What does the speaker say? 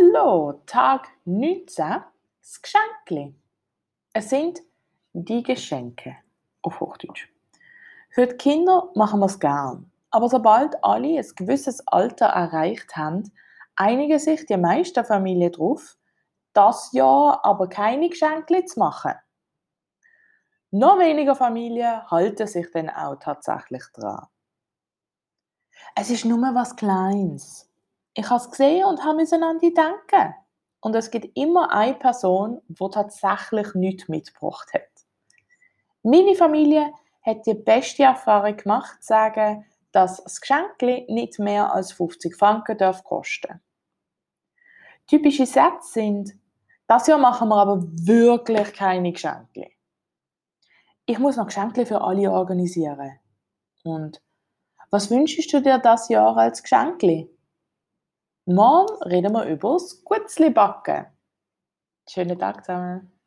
Hallo, Tag 19, das Geschenkli. Es sind die Geschenke auf Hochdeutsch. Für die Kinder machen wir es gern. Aber sobald alle ein gewisses Alter erreicht haben, einigen sich die meisten Familien darauf, das Jahr aber keine Geschenke zu machen. Noch weniger Familien halten sich dann auch tatsächlich dran. Es ist nur was Kleines ich habe es gesehen und habe an die denken. Und es gibt immer eine Person, die tatsächlich nichts mitgebracht hat. Meine Familie hat die beste Erfahrung gemacht, zu sagen, dass das Geschenk nicht mehr als 50 Franken darf kosten Typische Sätze sind, das Jahr machen wir aber wirklich keine Geschenke. Ich muss noch Geschenke für alle organisieren. Und was wünschst du dir das Jahr als Geschenk? Morgen reden wir über das Gutzli backen. Schönen Tag zusammen.